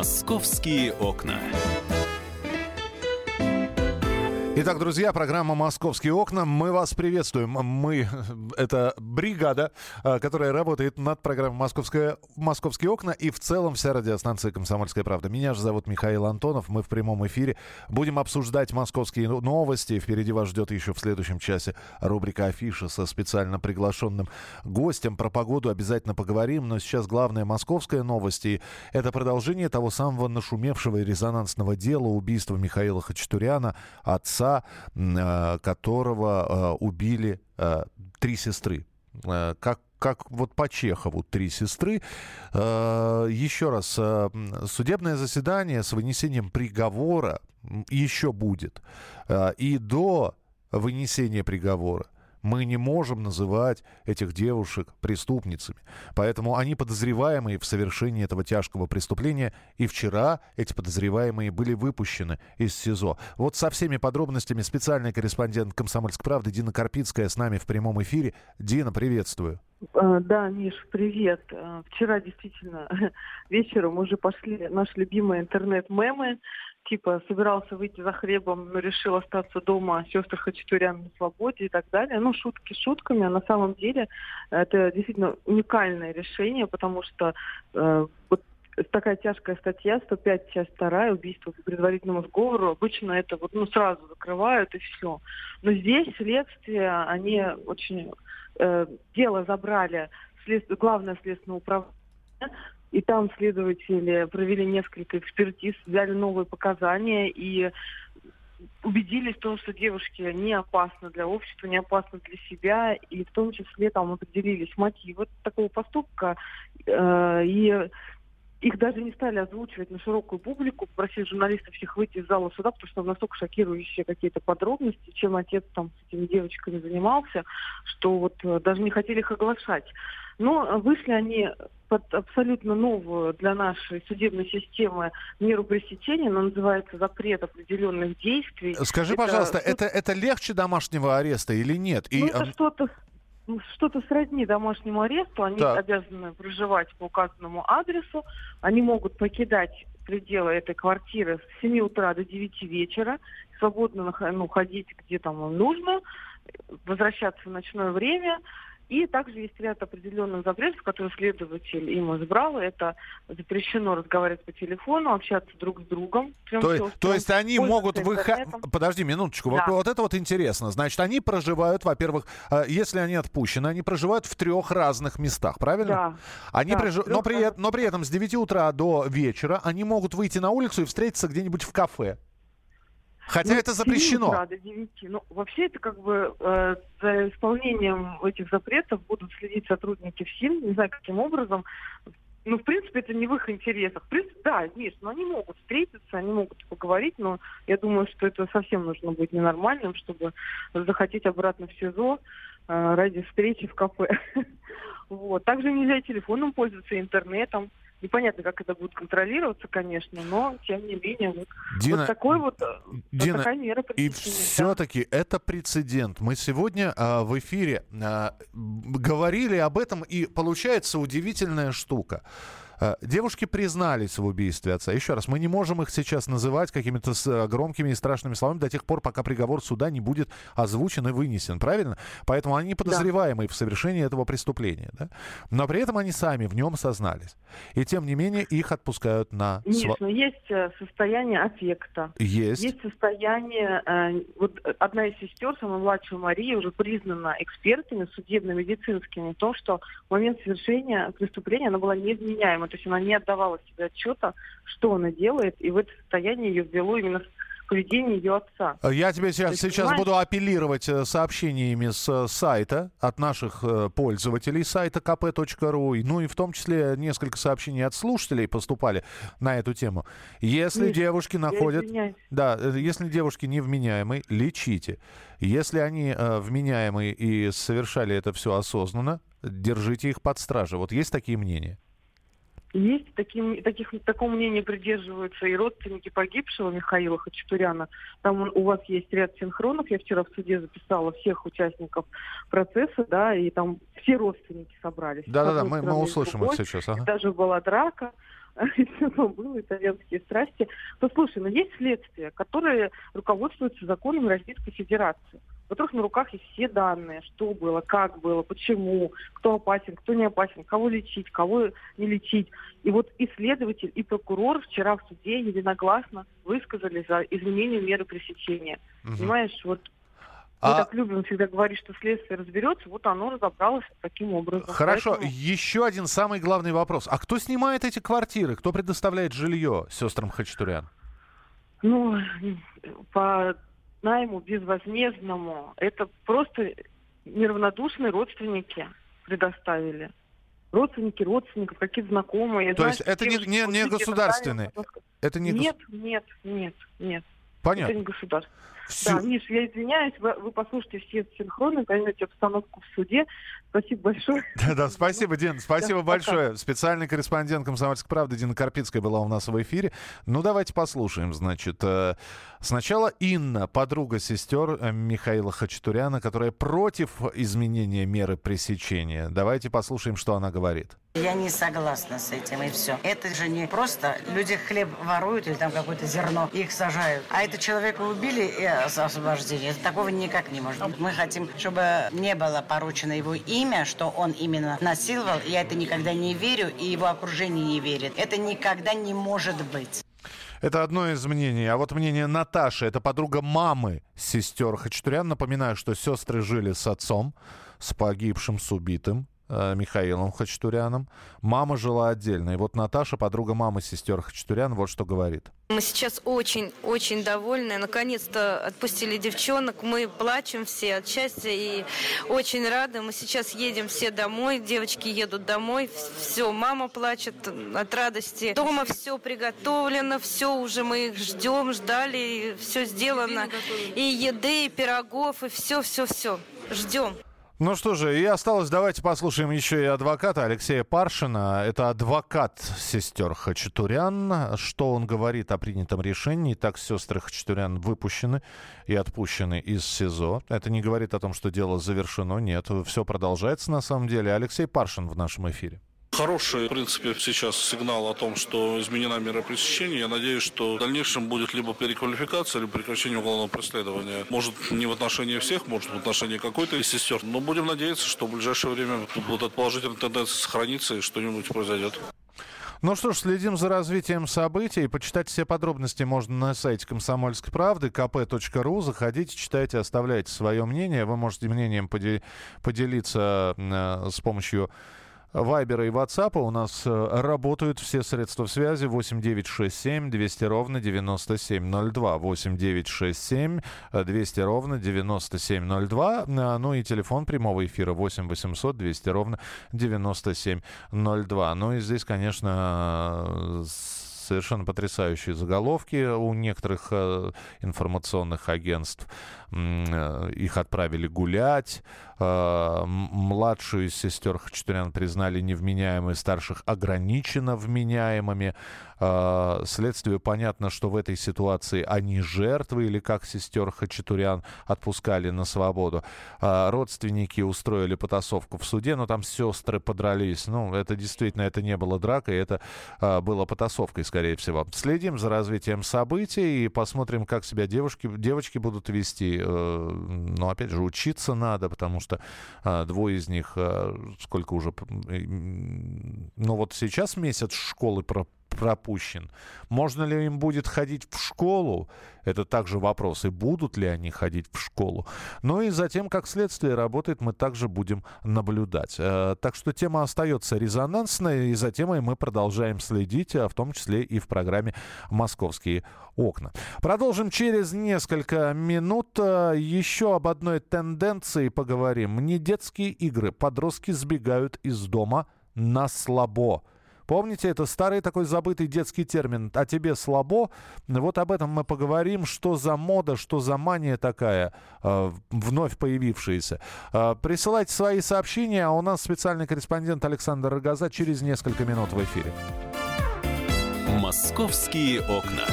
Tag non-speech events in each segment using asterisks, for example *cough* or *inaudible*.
Московские окна. Итак, друзья, программа «Московские окна». Мы вас приветствуем. Мы, это бригада, а, которая работает над программой «Московская, «Московские окна» и в целом вся радиостанция «Комсомольская правда». Меня же зовут Михаил Антонов. Мы в прямом эфире будем обсуждать московские новости. Впереди вас ждет еще в следующем часе рубрика «Афиша» со специально приглашенным гостем. Про погоду обязательно поговорим, но сейчас главное московская новость. Это продолжение того самого нашумевшего и резонансного дела убийства Михаила Хачатуряна, отца Э, которого э, убили э, три сестры. Как как вот по Чехову три сестры. Еще раз, судебное заседание с вынесением приговора еще будет. И до вынесения приговора мы не можем называть этих девушек преступницами. Поэтому они подозреваемые в совершении этого тяжкого преступления. И вчера эти подозреваемые были выпущены из СИЗО. Вот со всеми подробностями специальный корреспондент «Комсомольской правды» Дина Карпицкая с нами в прямом эфире. Дина, приветствую. Э, да, Миш, привет. Э, вчера действительно *laughs* вечером уже пошли наши любимые интернет-мемы типа собирался выйти за хлебом, но решил остаться дома, сестры Хачатурян на свободе и так далее. Ну, шутки шутками, а на самом деле это действительно уникальное решение, потому что э, вот такая тяжкая статья, 105 часть вторая, убийство по предварительному сговору, обычно это вот ну, сразу закрывают и все. Но здесь следствие, они очень... Э, дело забрали след... главное следственное управление, и там следователи провели несколько экспертиз, взяли новые показания и убедились в том, что девушки не опасны для общества, не опасны для себя, и в том числе там определились мотивы такого поступка. Э, и их даже не стали озвучивать на широкую публику, попросили журналистов всех выйти из зала суда, потому что там настолько шокирующие какие-то подробности, чем отец там с этими девочками занимался, что вот э, даже не хотели их оглашать. Но вышли они под абсолютно новую для нашей судебной системы меру пресечения, она называется запрет определенных действий. Скажи, это пожалуйста, это, это легче домашнего ареста или нет? И, ну, это что-то что-то сродни домашнему аресту. Они так. обязаны проживать по указанному адресу. Они могут покидать пределы этой квартиры с 7 утра до 9 вечера, свободно ну, ходить где там нужно, возвращаться в ночное время. И также есть ряд определенных запретов, которые следователь им избрал. Это запрещено разговаривать по телефону, общаться друг с другом. То, то есть они могут выходить... Подожди минуточку. Да. Вот, вот это вот интересно. Значит, они проживают, во-первых, э, если они отпущены, они проживают в трех разных местах, правильно? Да. Они да, приж... но, при... но при этом с 9 утра до вечера они могут выйти на улицу и встретиться где-нибудь в кафе. Хотя ну, это запрещено. Утра до 9. Ну, вообще это как бы э, за исполнением этих запретов будут следить сотрудники ФСИН, не знаю каким образом. Ну, в принципе, это не в их интересах. В принципе, да, есть, но они могут встретиться, они могут поговорить, но я думаю, что это совсем нужно быть ненормальным, чтобы захотеть обратно в СИЗО э, ради встречи в кафе. *laughs* Вот. Также нельзя телефоном пользоваться, интернетом. Непонятно, как это будет контролироваться, конечно, но тем не менее вот, Дина, вот такой вот э, Дина, такая мера И все-таки это прецедент. Мы сегодня а, в эфире а, говорили об этом, и получается удивительная штука. Э, девушки признались в убийстве отца. Еще раз, мы не можем их сейчас называть какими-то э, громкими и страшными словами до тех пор, пока приговор суда не будет озвучен и вынесен, правильно? Поэтому они подозреваемые да. в совершении этого преступления. Да? Но при этом они сами в нем сознались. И тем не менее их отпускают на... Конечно, есть э, состояние аффекта. Есть. Есть состояние... Вот одна из сестер, самая младшая Мария, уже признана экспертами судебно-медицинскими в том, что в момент совершения преступления она была невменяема то есть она не отдавала себе отчета, что она делает, и в это состояние ее ввело именно поведение ее отца. Я тебе сейчас, есть, сейчас буду апеллировать э, сообщениями с э, сайта от наших э, пользователей сайта kp.ru, ну и в том числе несколько сообщений от слушателей поступали на эту тему. Если Миш, девушки находят... Да, если девушки невменяемые, лечите. Если они э, вменяемые и совершали это все осознанно, держите их под стражей. Вот есть такие мнения? Есть таким, таких, такого мнения придерживаются и родственники погибшего Михаила Хачатуряна. Там он, у вас есть ряд синхронов. Я вчера в суде записала всех участников процесса, да, и там все родственники собрались. Да-да-да, мы, мы услышим это сейчас. Ага. Даже была драка. *laughs* все было, итальянские страсти. То слушай, но есть следствие, которое руководствуется законом Российской Федерации. Во-первых, на руках есть все данные, что было, как было, почему, кто опасен, кто не опасен, кого лечить, кого не лечить. И вот исследователь и прокурор вчера в суде единогласно высказали за изменение меры пресечения. Угу. Понимаешь, вот мы а... так любим всегда говорить, что следствие разберется, вот оно разобралось таким образом. Хорошо, Поэтому... еще один самый главный вопрос. А кто снимает эти квартиры? Кто предоставляет жилье сестрам Хачатурян? Ну, по найму безвозмездному, это просто неравнодушные родственники предоставили. Родственники родственников, какие-то знакомые. То есть это не, не, не государственные? Это не нет, гос... нет, нет, нет. Понятно. Это не государство. Все. Да, Миш, я извиняюсь, вы, вы послушайте все синхроны, поймете обстановку в суде. Спасибо большое. *laughs* Да, да, спасибо, Дин, спасибо большое. Специальный корреспондент «Комсомольской правды» Дина Карпицкая была у нас в эфире. Ну, давайте послушаем, значит. Э, сначала Инна, подруга сестер э, Михаила Хачатуряна, которая против изменения меры пресечения. Давайте послушаем, что она говорит. Я не согласна с этим, и все. Это же не просто люди хлеб воруют или там какое-то зерно, их сажают. А это человека убили и освобождение. Такого никак не может быть. Мы хотим, чтобы не было поручено его имя, что он именно насиловал. Я это никогда не верю, и его окружение не верит. Это никогда не может быть. Это одно из мнений. А вот мнение Наташи, это подруга мамы сестер Хачатурян. Напоминаю, что сестры жили с отцом, с погибшим, с убитым. Э, Михаилом Хачатуряном. Мама жила отдельно. И вот Наташа, подруга мамы сестер Хачатурян, вот что говорит. Мы сейчас очень-очень довольны. Наконец-то отпустили девчонок. Мы плачем все от счастья и очень рады. Мы сейчас едем все домой. Девочки едут домой. Все, мама плачет от радости. Дома все приготовлено, все уже мы их ждем, ждали, все сделано. И еды, и пирогов, и все-все-все. Ждем. Ну что же, и осталось, давайте послушаем еще и адвоката Алексея Паршина. Это адвокат сестер Хачатурян. Что он говорит о принятом решении? Так сестры Хачатурян выпущены и отпущены из СИЗО. Это не говорит о том, что дело завершено. Нет, все продолжается на самом деле. Алексей Паршин в нашем эфире. Хороший, в принципе, сейчас сигнал о том, что изменена мера пресечения. Я надеюсь, что в дальнейшем будет либо переквалификация, либо прекращение уголовного преследования. Может, не в отношении всех, может, в отношении какой-то из сестер. Но будем надеяться, что в ближайшее время вот эта положительная тенденция сохранится и что-нибудь произойдет. Ну что ж, следим за развитием событий. Почитать все подробности можно на сайте Комсомольской правды, kp.ru. Заходите, читайте, оставляйте свое мнение. Вы можете мнением поделиться э, с помощью Вайбера и Ватсапа у нас э, работают все средства связи 8967 200 ровно 9702. 8967 200 ровно 9702. Э, ну и телефон прямого эфира 8 800 200 ровно 9702. Ну и здесь, конечно, совершенно потрясающие заголовки у некоторых э, информационных агентств. Э, их отправили гулять. Э, младшую из сестер Хачатурян признали невменяемой, старших ограниченно вменяемыми. Э, следствию понятно, что в этой ситуации они жертвы, или как сестер Хачатурян отпускали на свободу. Родственники устроили потасовку в суде, но там сестры подрались. Ну, это действительно, это не было дракой, это было потасовкой, скорее всего. Следим за развитием событий и посмотрим, как себя девушки, девочки будут вести Но опять же, учиться надо, потому что а, двое из них, а, сколько уже, ну вот сейчас месяц школы про пропущен. Можно ли им будет ходить в школу? Это также вопрос. И будут ли они ходить в школу? Ну и затем, как следствие работает, мы также будем наблюдать. Э, так что тема остается резонансной, и за темой мы продолжаем следить, а в том числе и в программе «Московские окна». Продолжим через несколько минут. Э, еще об одной тенденции поговорим. Не детские игры. Подростки сбегают из дома на слабо. Помните, это старый такой забытый детский термин «а тебе слабо». Вот об этом мы поговорим, что за мода, что за мания такая, э, вновь появившаяся. Э, присылайте свои сообщения, а у нас специальный корреспондент Александр Рогоза через несколько минут в эфире. «Московские окна».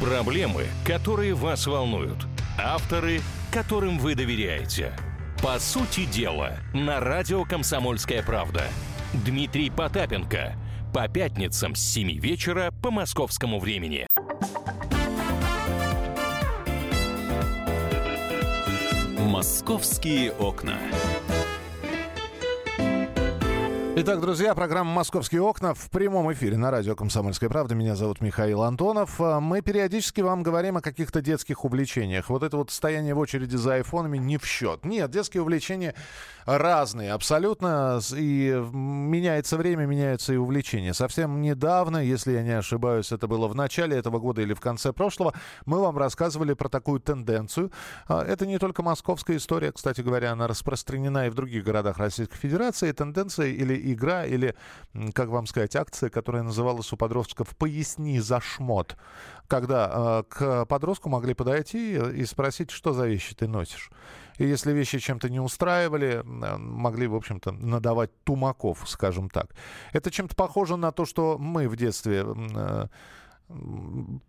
Проблемы, которые вас волнуют. Авторы, которым вы доверяете. По сути дела, на радио «Комсомольская правда». Дмитрий Потапенко. По пятницам с 7 вечера по московскому времени. «Московские окна». Итак, друзья, программа «Московские окна» в прямом эфире на радио «Комсомольская правда». Меня зовут Михаил Антонов. А, мы периодически вам говорим о каких-то детских увлечениях. Вот это вот стояние в очереди за айфонами не в счет. Нет, детские увлечения разные абсолютно. И меняется время, меняются и увлечения. Совсем недавно, если я не ошибаюсь, это было в начале этого года или в конце прошлого, мы вам рассказывали про такую тенденцию. А, это не только московская история, кстати говоря, она распространена и в других городах Российской Федерации. Тенденция или игра или, как вам сказать, акция, которая называлась у подростков «Поясни за шмот», когда э, к подростку могли подойти и спросить, что за вещи ты носишь. И если вещи чем-то не устраивали, могли, в общем-то, надавать тумаков, скажем так. Это чем-то похоже на то, что мы в детстве э,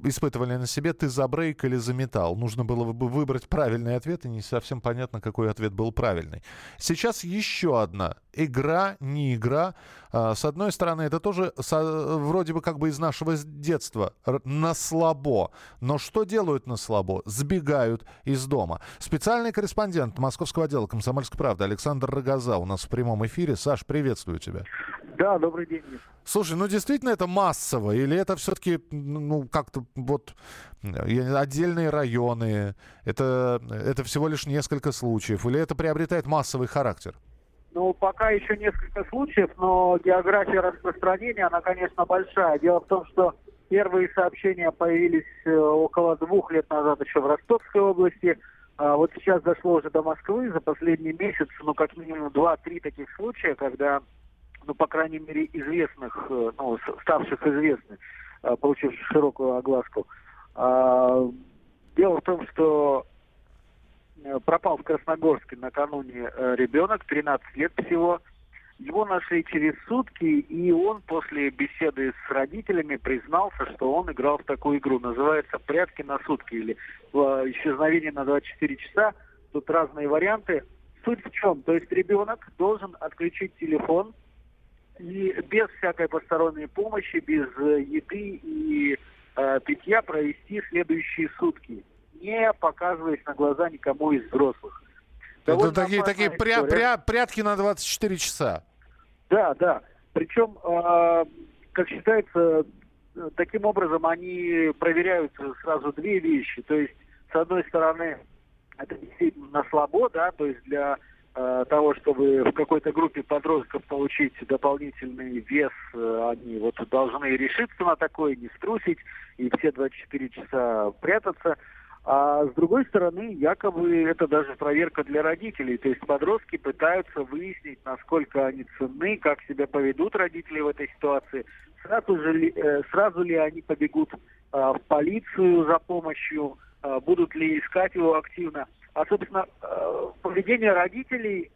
испытывали на себе, ты за брейк или за металл. Нужно было бы выбрать правильный ответ, и не совсем понятно, какой ответ был правильный. Сейчас еще одна игра, не игра. А, с одной стороны, это тоже вроде бы как бы из нашего детства. На слабо. Но что делают на слабо? Сбегают из дома. Специальный корреспондент московского отдела «Комсомольской правды» Александр Рогоза у нас в прямом эфире. Саш, приветствую тебя. Да, добрый день. Слушай, ну действительно это массово? Или это все-таки, ну, как-то вот отдельные районы? Это, это всего лишь несколько случаев? Или это приобретает массовый характер? Ну, пока еще несколько случаев, но география распространения, она, конечно, большая. Дело в том, что первые сообщения появились э, около двух лет назад еще в Ростовской области. А вот сейчас дошло уже до Москвы за последний месяц, ну, как минимум два-три таких случая, когда, ну, по крайней мере, известных, э, ну, ставших известных, э, получивших широкую огласку. А, дело в том, что Э, пропал в Красногорске накануне ребенок, 13 лет всего. Его нашли через сутки, и он после беседы с родителями признался, что он играл в такую игру. Называется «Прятки на сутки» или «Исчезновение на 24 часа». Тут разные варианты. Суть в чем? То есть ребенок должен отключить телефон и без всякой посторонней помощи, без еды и э, питья провести следующие сутки не показываясь на глаза никому из взрослых. Это такие, такие пря, пря, прятки на 24 часа. Да, да. Причем, э, как считается, таким образом они проверяют сразу две вещи. То есть, с одной стороны, это действительно на слабо, да, то есть для э, того, чтобы в какой-то группе подростков получить дополнительный вес, э, они вот должны решиться на такое, не струсить и все 24 часа прятаться. А с другой стороны, якобы это даже проверка для родителей. То есть подростки пытаются выяснить, насколько они ценны, как себя поведут родители в этой ситуации. Сразу, же э, сразу ли они побегут э, в полицию за помощью, э, будут ли искать его активно. А, собственно, э, поведение родителей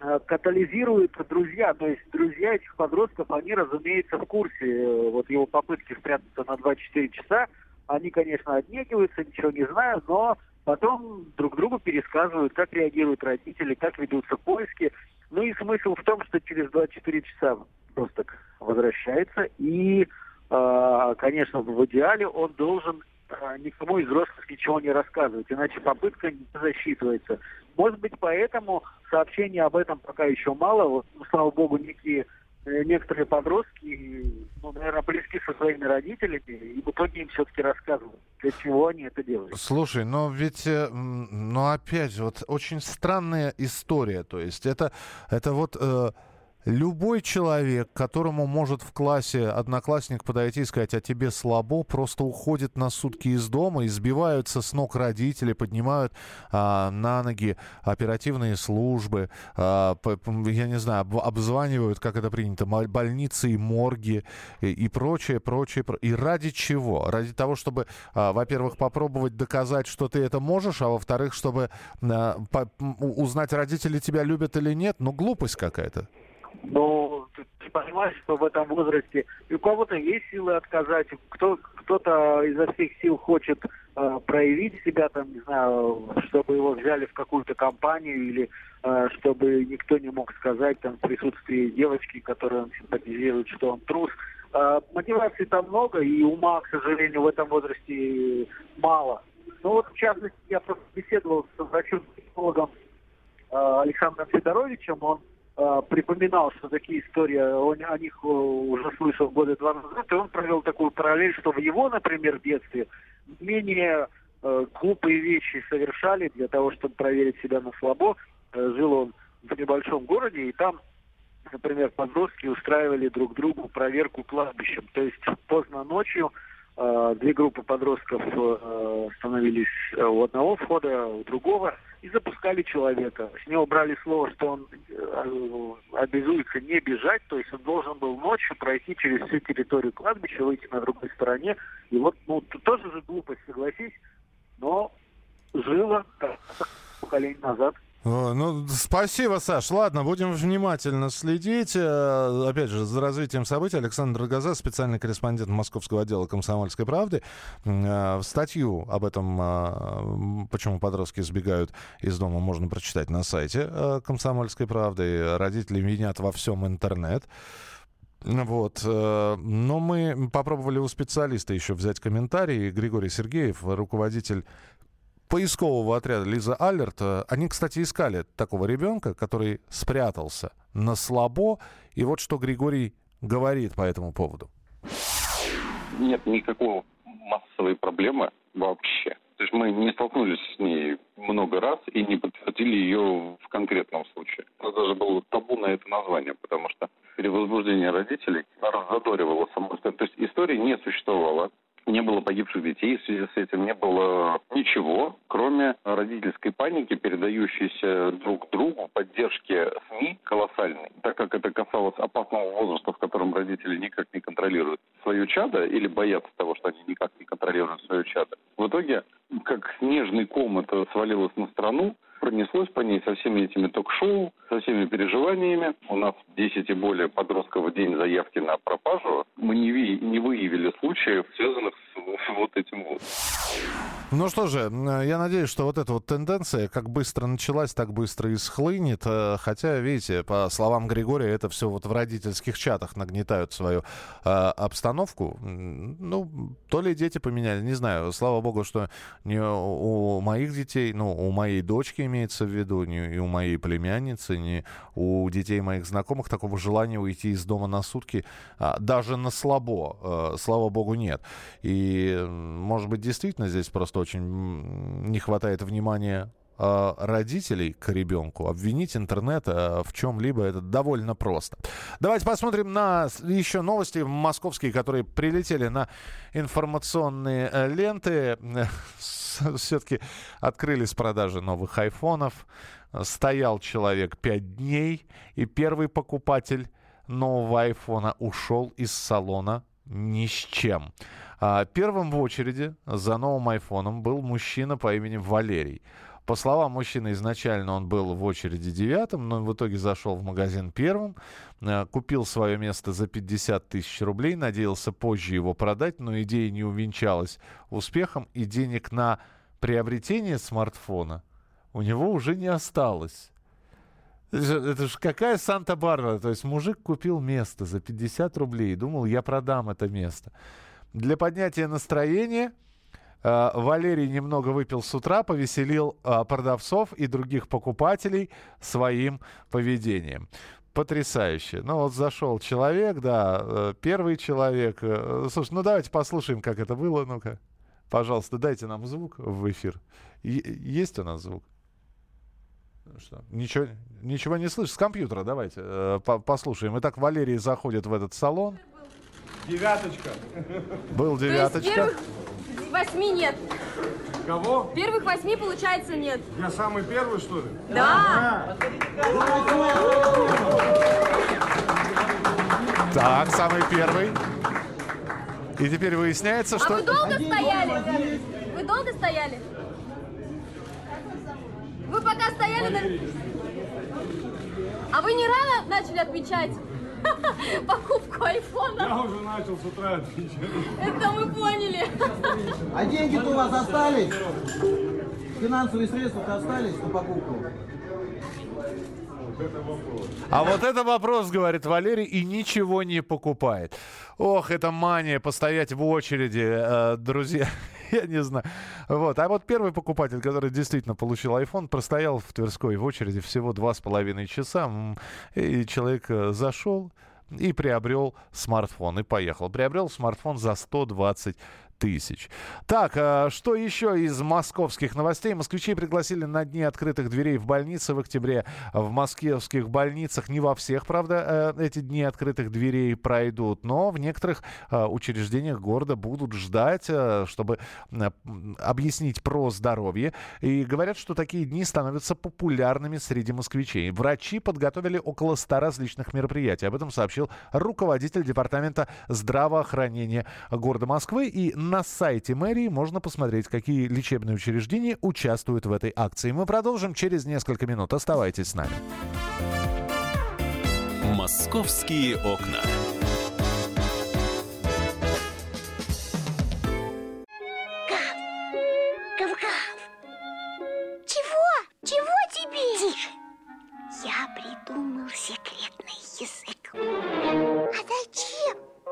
э, катализирует друзья. То есть друзья этих подростков, они, разумеется, в курсе э, вот его попытки спрятаться на 24 часа, они, конечно, отнекиваются, ничего не знают, но потом друг другу пересказывают, как реагируют родители, как ведутся поиски. Ну и смысл в том, что через 24 часа просто возвращается. И, э, конечно, в идеале он должен никому из взрослых ничего не рассказывать, иначе попытка не засчитывается. Может быть, поэтому сообщений об этом пока еще мало. Вот, ну, слава богу, некие Э, некоторые подростки, ну, наверное, близки со своими родителями, и в итоге им все-таки рассказывают, для чего они это делают. Слушай, но ведь, э, ну, опять вот очень странная история, то есть это, это вот... Э Любой человек, которому может в классе одноклассник подойти и сказать, а тебе слабо, просто уходит на сутки из дома, избиваются с ног родители, поднимают а, на ноги оперативные службы, а, я не знаю, об, обзванивают, как это принято, больницы и морги и, и прочее, прочее. И ради чего? Ради того, чтобы, а, во-первых, попробовать доказать, что ты это можешь, а во-вторых, чтобы а, по, узнать, родители тебя любят или нет. Ну, глупость какая-то. Но ты, понимаешь, что в этом возрасте у кого-то есть силы отказать, кто, кто-то изо всех сил хочет э, проявить себя, там, не знаю, чтобы его взяли в какую-то компанию или э, чтобы никто не мог сказать там в присутствии девочки, которой он симпатизирует, что он трус. Э, мотивации там много, и ума, к сожалению, в этом возрасте мало. Ну вот, в частности, я просто беседовал с врачом-психологом э, Александром Федоровичем, он припоминал, что такие истории, он о них э, уже слышал года два назад, и он провел такую параллель, что в его, например, детстве менее э, глупые вещи совершали для того, чтобы проверить себя на слабо. Э, жил он в небольшом городе, и там, например, подростки устраивали друг другу проверку кладбищем. То есть поздно ночью э, две группы подростков э, становились э, у одного входа, у другого – и запускали человека. С него брали слово, что он э, обязуется не бежать, то есть он должен был ночью пройти через всю территорию кладбища, выйти на другой стороне. И вот, ну, тоже же глупость, согласись, но жило поколение назад. Ну, спасибо, Саш. Ладно, будем внимательно следить. Э, опять же, за развитием событий Александр Газа, специальный корреспондент Московского отдела «Комсомольской правды». Э, статью об этом, э, почему подростки сбегают из дома, можно прочитать на сайте «Комсомольской правды». Родители винят во всем интернет. Вот. Но мы попробовали у специалиста еще взять комментарий. Григорий Сергеев, руководитель поискового отряда Лиза Алерт, э, они, кстати, искали такого ребенка, который спрятался на слабо. И вот что Григорий говорит по этому поводу. Нет никакого массовой проблемы вообще. То есть мы не столкнулись с ней много раз и не подтвердили ее в конкретном случае. У нас даже было табу на это название, потому что перевозбуждение родителей раззадоривало само. То есть истории не существовало не было погибших детей, в связи с этим не было ничего, кроме родительской паники, передающейся друг другу, поддержки СМИ колоссальной, так как это касалось опасного возраста, в котором родители никак не контролируют свое чадо или боятся того, что они никак не контролируют свое чадо. В итоге, как снежный ком это свалилось на страну, пронеслось по ней со всеми этими ток-шоу, со всеми переживаниями. У нас 10 и более подростков в день заявки на пропажу. Мы не, не выявили случаев, связанных *laughs* вот этим вот. Ну что же, я надеюсь, что вот эта вот тенденция, как быстро началась, так быстро и схлынет. Э, хотя, видите, по словам Григория, это все вот в родительских чатах нагнетают свою э, обстановку. Ну, то ли дети поменяли, не знаю. Слава богу, что не у моих детей, ну, у моей дочки имеется в виду, не и у моей племянницы, не у детей моих знакомых такого желания уйти из дома на сутки, а, даже на слабо, э, слава богу, нет. И, может быть, действительно здесь просто очень не хватает внимания а, родителей к ребенку, обвинить интернет а, в чем-либо, это довольно просто. Давайте посмотрим на еще новости московские, которые прилетели на информационные э, ленты. *laughs* Все-таки открылись продажи новых айфонов. Стоял человек 5 дней, и первый покупатель нового айфона ушел из салона ни с чем. А, первым в очереди за новым айфоном был мужчина по имени Валерий. По словам мужчины, изначально он был в очереди девятым, но в итоге зашел в магазин первым, а, купил свое место за 50 тысяч рублей, надеялся позже его продать, но идея не увенчалась успехом, и денег на приобретение смартфона у него уже не осталось. Это же, какая Санта-Барбара? То есть мужик купил место за 50 рублей, думал, я продам это место. Для поднятия настроения э, Валерий немного выпил с утра, повеселил э, продавцов и других покупателей своим поведением. Потрясающе. Ну вот зашел человек, да, э, первый человек. Слушай, ну давайте послушаем, как это было. Ну-ка, пожалуйста, дайте нам звук в эфир. Есть у нас звук? Что? Ничего, ничего не слышишь? С компьютера давайте э, по послушаем. Итак, Валерий заходит в этот салон. Девяточка. Был девяточка. То есть первых восьми нет. Кого? Первых восьми, получается, нет. Я самый первый, что ли? Да. Так, самый первый. И теперь выясняется, А что... вы долго стояли? Вы долго стояли? Вы пока стояли на... А вы не рано начали отмечать *laughs* покупку айфона? Я уже начал с утра отвечать. Это мы поняли. А деньги-то у вас остались? Финансовые средства-то остались на покупку? А вот это вопрос, говорит Валерий, и ничего не покупает. Ох, это мания постоять в очереди, э, друзья. *laughs* Я не знаю. Вот. А вот первый покупатель, который действительно получил iPhone, простоял в Тверской в очереди всего два с половиной часа. И человек э, зашел и приобрел смартфон. И поехал. Приобрел смартфон за 120 тысяч. Так, а что еще из московских новостей? Москвичей пригласили на дни открытых дверей в больнице в октябре. В московских больницах не во всех, правда, э, эти дни открытых дверей пройдут, но в некоторых э, учреждениях города будут ждать, э, чтобы объяснить про здоровье. И говорят, что такие дни становятся популярными среди москвичей. Врачи подготовили около 100 различных мероприятий. Об этом сообщил руководитель департамента здравоохранения города Москвы. И на сайте мэрии можно посмотреть, какие лечебные учреждения участвуют в этой акции. Мы продолжим через несколько минут. Оставайтесь с нами. Московские окна. Гав-гав. Чего? Чего тебе? Тише. Я придумал секретный язык. А зачем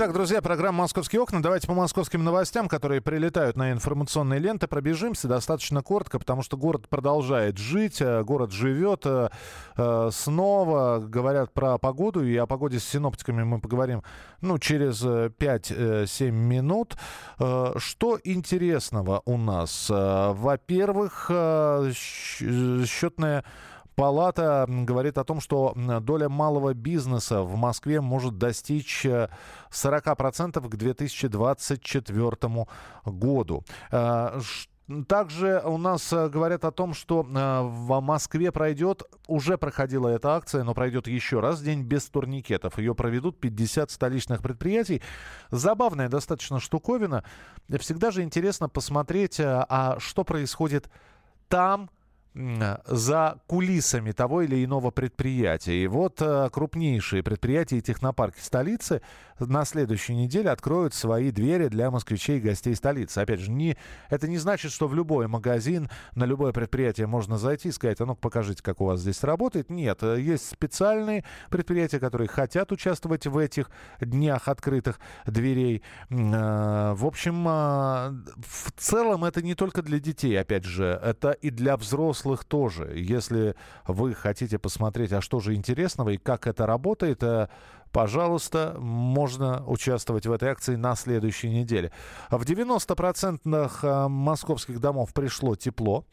Итак, друзья, программа «Московские окна». Давайте по московским новостям, которые прилетают на информационные ленты, пробежимся достаточно коротко, потому что город продолжает жить, э, город живет. э, э, Снова говорят про погоду, и о погоде с синоптиками мы поговорим ну, через э, 5-7 минут. Что интересного у нас? Во-первых, счетная Палата говорит о том, что доля малого бизнеса в Москве может достичь э, 40% к 2024 году. Э, также у нас э, говорят о том, что э, в Москве пройдет, уже проходила эта акция, но пройдет еще раз, день без турникетов. Ее проведут 50 столичных предприятий. Забавная достаточно штуковина. Всегда же интересно посмотреть, э, а что происходит там, за кулисами того или иного предприятия. И вот э, крупнейшие предприятия и технопарки столицы на следующей неделе откроют свои двери для москвичей и гостей столицы. Опять же, не, это не значит, что в любой магазин, на любое предприятие можно зайти и сказать, а ну покажите, как у вас здесь работает. Нет, э, есть специальные предприятия, которые хотят участвовать в этих днях открытых дверей. Э, В общем, в целом это не только для детей, опять же, это и для взрослых тоже. Если вы хотите посмотреть, а что же интересного и как это работает, э, пожалуйста, можно участвовать в этой акции на следующей неделе. В 90% э, московских домов пришло тепло.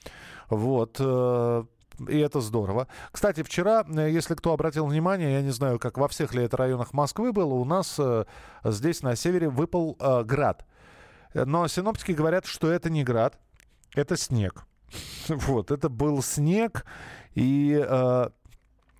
Вот. э, И это здорово. Кстати, вчера, если кто обратил внимание, я не знаю, как во всех ли это районах Москвы было, у нас здесь на севере выпал град. Но синоптики говорят, что это не град, это снег. *laughs* Вот, это был снег, и, э,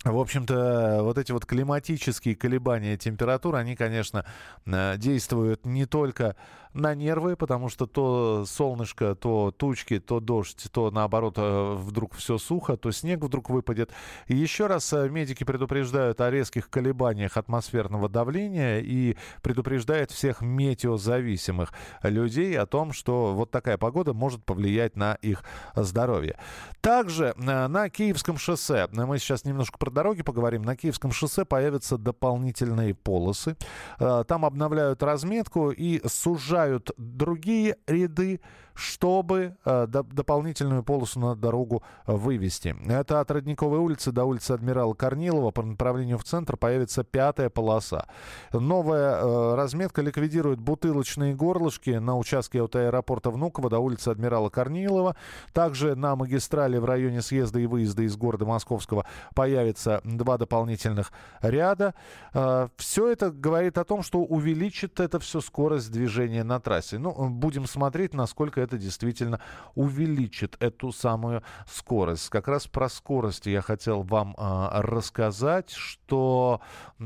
в общем-то, вот эти вот климатические колебания температур, они, конечно, э, действуют не только на нервы, потому что то солнышко, то тучки, то дождь, то наоборот э, вдруг все сухо, то снег вдруг выпадет. И еще раз э, медики предупреждают о резких колебаниях атмосферного давления и предупреждают всех метеозависимых людей о том, что вот такая погода может повлиять на их здоровье. Также э, на Киевском шоссе, мы сейчас немножко про дороги поговорим, на Киевском шоссе появятся дополнительные полосы. Там обновляют разметку и сужают другие ряды чтобы э, до, дополнительную полосу на дорогу вывести. Это от Родниковой улицы до улицы Адмирала Корнилова по направлению в центр появится пятая полоса. Новая э, разметка ликвидирует бутылочные горлышки на участке от аэропорта Внуково до улицы Адмирала Корнилова. Также на магистрали в районе съезда и выезда из города Московского появится два дополнительных ряда. Э, все это говорит о том, что увеличит это все скорость движения на трассе. Ну, будем смотреть, насколько это действительно увеличит эту самую скорость. Как раз про скорость я хотел вам э, рассказать, что э,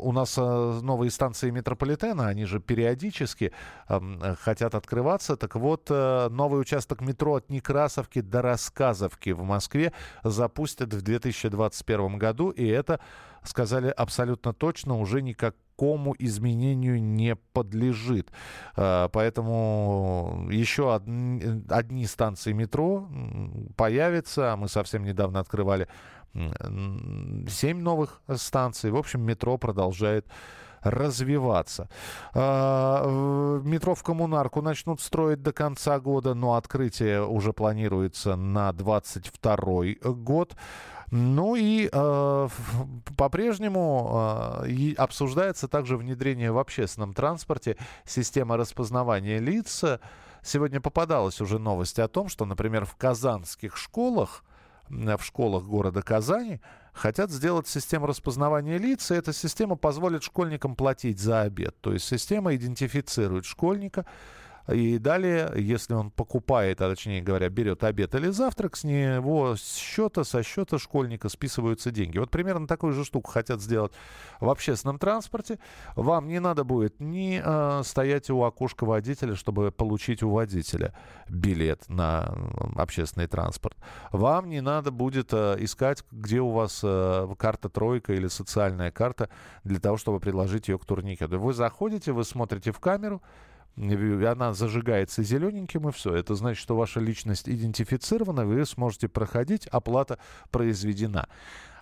у нас э, новые станции метрополитена, они же периодически э, хотят открываться. Так вот, э, новый участок метро от Некрасовки до Рассказовки в Москве запустят в 2021 году, и это сказали абсолютно точно, уже никак никакому изменению не подлежит. А, поэтому еще одни, одни станции метро появятся. Мы совсем недавно открывали семь новых станций. В общем, метро продолжает развиваться. А, метро в коммунарку начнут строить до конца года, но открытие уже планируется на 2022 год. Ну и э, по-прежнему э, обсуждается также внедрение в общественном транспорте системы распознавания лиц. Сегодня попадалась уже новость о том, что, например, в казанских школах, в школах города Казани, хотят сделать систему распознавания лиц, и эта система позволит школьникам платить за обед. То есть система идентифицирует школьника, и далее, если он покупает, а точнее говоря, берет обед или завтрак, с него с счета, со счета школьника списываются деньги. Вот примерно такую же штуку хотят сделать в общественном транспорте. Вам не надо будет ни э, стоять у окошка водителя, чтобы получить у водителя билет на общественный транспорт. Вам не надо будет э, искать, где у вас э, карта тройка или социальная карта для того, чтобы предложить ее к турникету. Вы заходите, вы смотрите в камеру, она зажигается зелененьким, и все. Это значит, что ваша личность идентифицирована, вы сможете проходить, оплата произведена.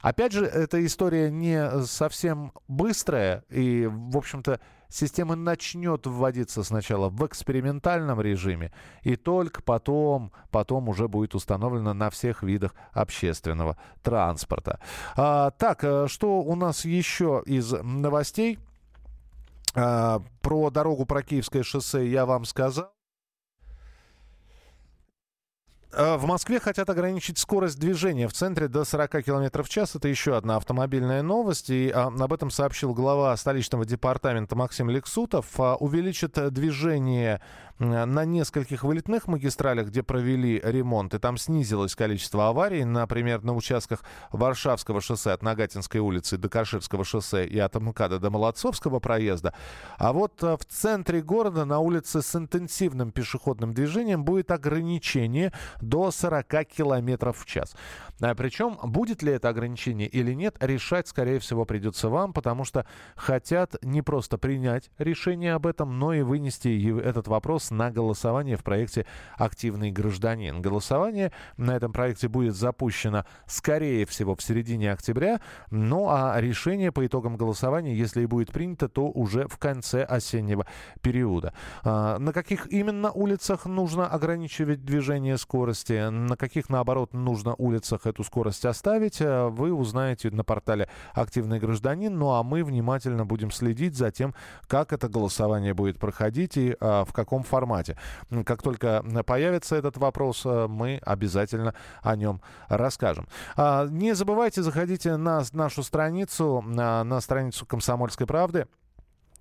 Опять же, эта история не совсем быстрая, и, в общем-то, система начнет вводиться сначала в экспериментальном режиме, и только потом, потом уже будет установлена на всех видах общественного транспорта. А, так, э, что у нас еще из новостей? А, про дорогу про Киевское шоссе я вам сказал. А, в Москве хотят ограничить скорость движения в центре до 40 км в час. Это еще одна автомобильная новость. И а, об этом сообщил глава столичного департамента Максим Лексутов. А, увеличит движение на нескольких вылетных магистралях, где провели ремонт, и там снизилось количество аварий, например, на участках Варшавского шоссе от Нагатинской улицы до Каширского шоссе и от МКАДа до Молодцовского проезда. А вот э, в центре города на улице с интенсивным пешеходным движением будет ограничение до 40 км в час. А причем, будет ли это ограничение или нет, решать, скорее всего, придется вам, потому что хотят не просто принять решение об этом, но и вынести этот вопрос на голосование в проекте «Активный гражданин». Голосование на этом проекте будет запущено, скорее всего, в середине октября. Ну а решение по итогам голосования, если и будет принято, то уже в конце осеннего периода. А, на каких именно улицах нужно ограничивать движение скорости, на каких, наоборот, нужно улицах эту скорость оставить, э, вы узнаете на портале «Активный гражданин». Ну а мы внимательно будем следить за тем, как это голосование будет проходить и а, в каком формате формате. Как только появится этот вопрос, э, мы обязательно о нем расскажем. А, не забывайте, заходите на нашу страницу, на, страницу «Комсомольской правды».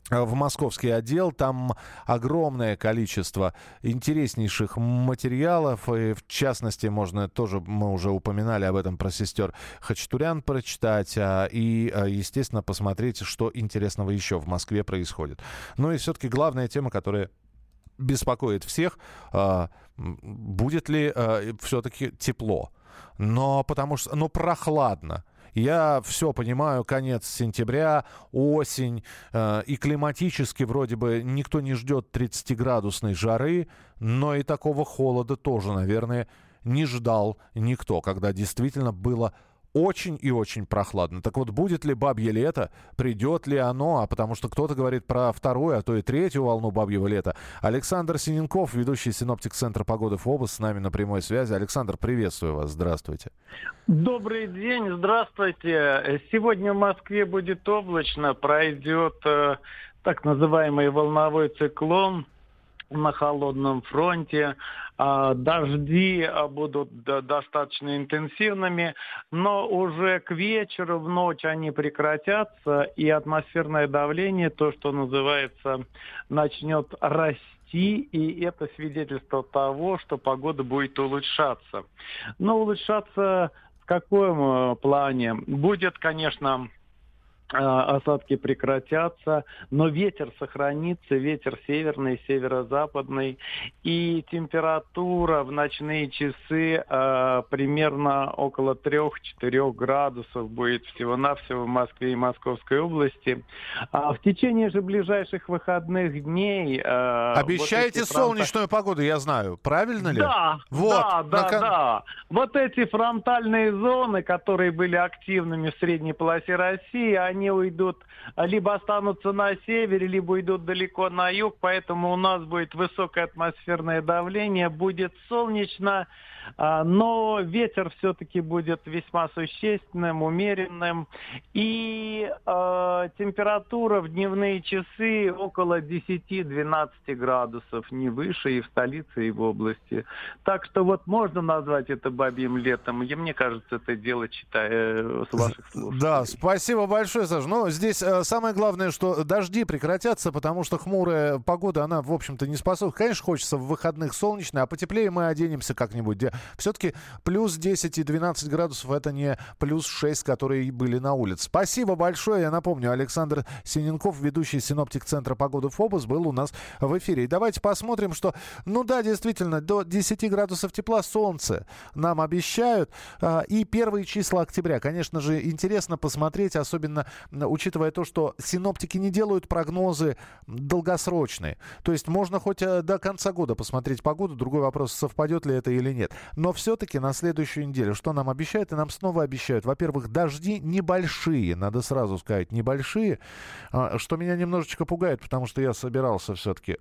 в московский отдел. Там огромное количество интереснейших материалов. И в частности, можно тоже, мы уже упоминали об этом про сестер Хачатурян прочитать. а, И, а, естественно, посмотреть, что интересного еще в Москве происходит. Ну и все-таки главная тема, которая беспокоит всех, а, будет ли все-таки тепло. Но потому что, ну, прохладно. Я все понимаю, конец сентября, осень, э, и климатически вроде бы никто не ждет 30-градусной жары, но и такого холода тоже, наверное, не ждал никто, когда действительно было очень и очень прохладно. Так вот, будет ли бабье лето, придет ли оно, а потому что кто-то говорит про вторую, а то и третью волну бабьего лета. Александр Синенков, ведущий синоптик Центра погоды ФОБОС, с нами на прямой связи. Александр, приветствую вас, здравствуйте. Добрый день, здравствуйте. Сегодня в Москве будет облачно, пройдет э, так называемый волновой циклон на холодном фронте. А, Дожди а, будут до- достаточно интенсивными, но уже к вечеру, в ночь они прекратятся, и атмосферное давление, то, что называется, начнет расти, и это свидетельство того, что погода будет улучшаться. Но улучшаться в каком э, плане? Будет, конечно, осадки прекратятся, но ветер сохранится, ветер северный, северо-западный, и температура в ночные часы э, примерно около 3-4 градусов будет всего-навсего в Москве и Московской области. А в течение же ближайших выходных дней... э, вот Обещаете эти фронта- солнечную погоду, я знаю. Правильно ли? да, Вот. да, да, на кон- да. Вот эти фронтальные зоны, которые были активными в средней полосе России, они уйдут, а, либо останутся на севере, либо уйдут далеко на юг, поэтому у нас будет высокое атмосферное давление, будет солнечно, но ветер все-таки будет весьма существенным, умеренным, и э, температура в дневные часы около 10-12 градусов, не выше и в столице, и в области. Так что вот можно назвать это бабьим летом, и мне кажется, это дело, читая э, с ваших слов. Да, спасибо большое, Саш. Ну, здесь э, самое главное, что дожди прекратятся, потому что хмурая погода, она, в общем-то, не способна. Конечно, хочется в выходных солнечно, а потеплее мы оденемся как-нибудь. Все-таки плюс 10 и 12 градусов это не плюс 6, которые были на улице. Спасибо большое. Я напомню, Александр Синенков, ведущий синоптик Центра погоды ФОБОС, был у нас в эфире. И давайте посмотрим, что, ну да, действительно, до 10 градусов тепла солнце нам обещают. А, И первые числа октября. Конечно же, интересно посмотреть, особенно учитывая то, что синоптики не делают прогнозы долгосрочные. То есть можно хоть э, до конца года посмотреть погоду. Другой вопрос, совпадет ли это или нет. Но все-таки на следующую неделю, что нам обещают? И нам снова обещают. Во-первых, дожди небольшие, надо сразу сказать, небольшие, а, что меня немножечко пугает, потому что я собирался все-таки,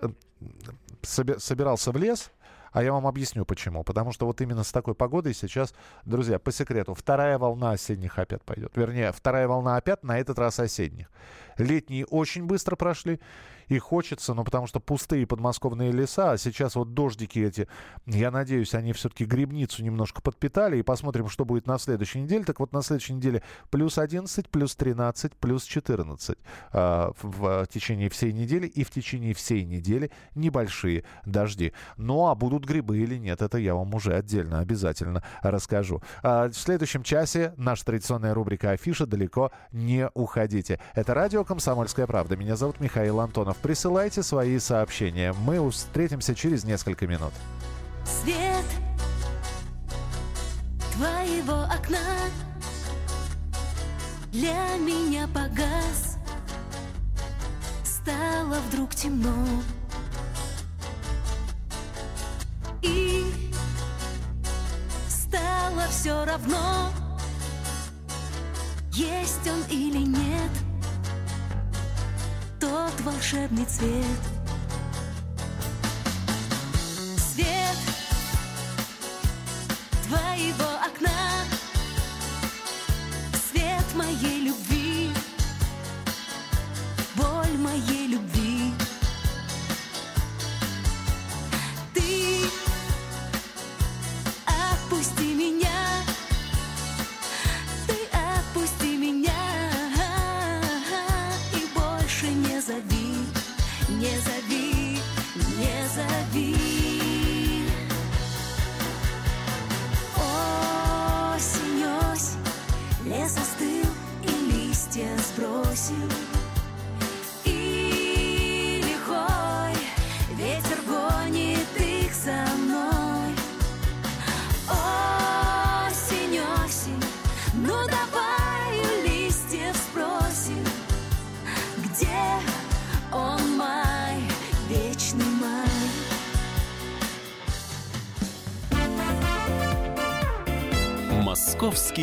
собирался в лес, а я вам объясню почему. Потому что вот именно с такой погодой сейчас, друзья, по секрету, вторая волна осенних опять пойдет. Вернее, вторая волна опять, на этот раз осенних. Летние очень быстро прошли, и хочется, ну, потому что пустые подмосковные леса, а сейчас вот дождики эти, я надеюсь, они все-таки грибницу немножко подпитали, и посмотрим, что будет на следующей неделе. Так вот, на следующей неделе плюс 11, плюс 13, плюс 14 а, в, в течение всей недели, и в течение всей недели небольшие дожди. Ну, а будут грибы или нет, это я вам уже отдельно обязательно расскажу. А, в следующем часе наша традиционная рубрика «Афиша» далеко не уходите. Это радио «Комсомольская правда». Меня зовут Михаил Антонов. Присылайте свои сообщения. Мы встретимся через несколько минут. Свет твоего окна для меня погас. Стало вдруг темно. И стало все равно, есть он или нет, тот волшебный цвет. Свет твоего окна, свет моей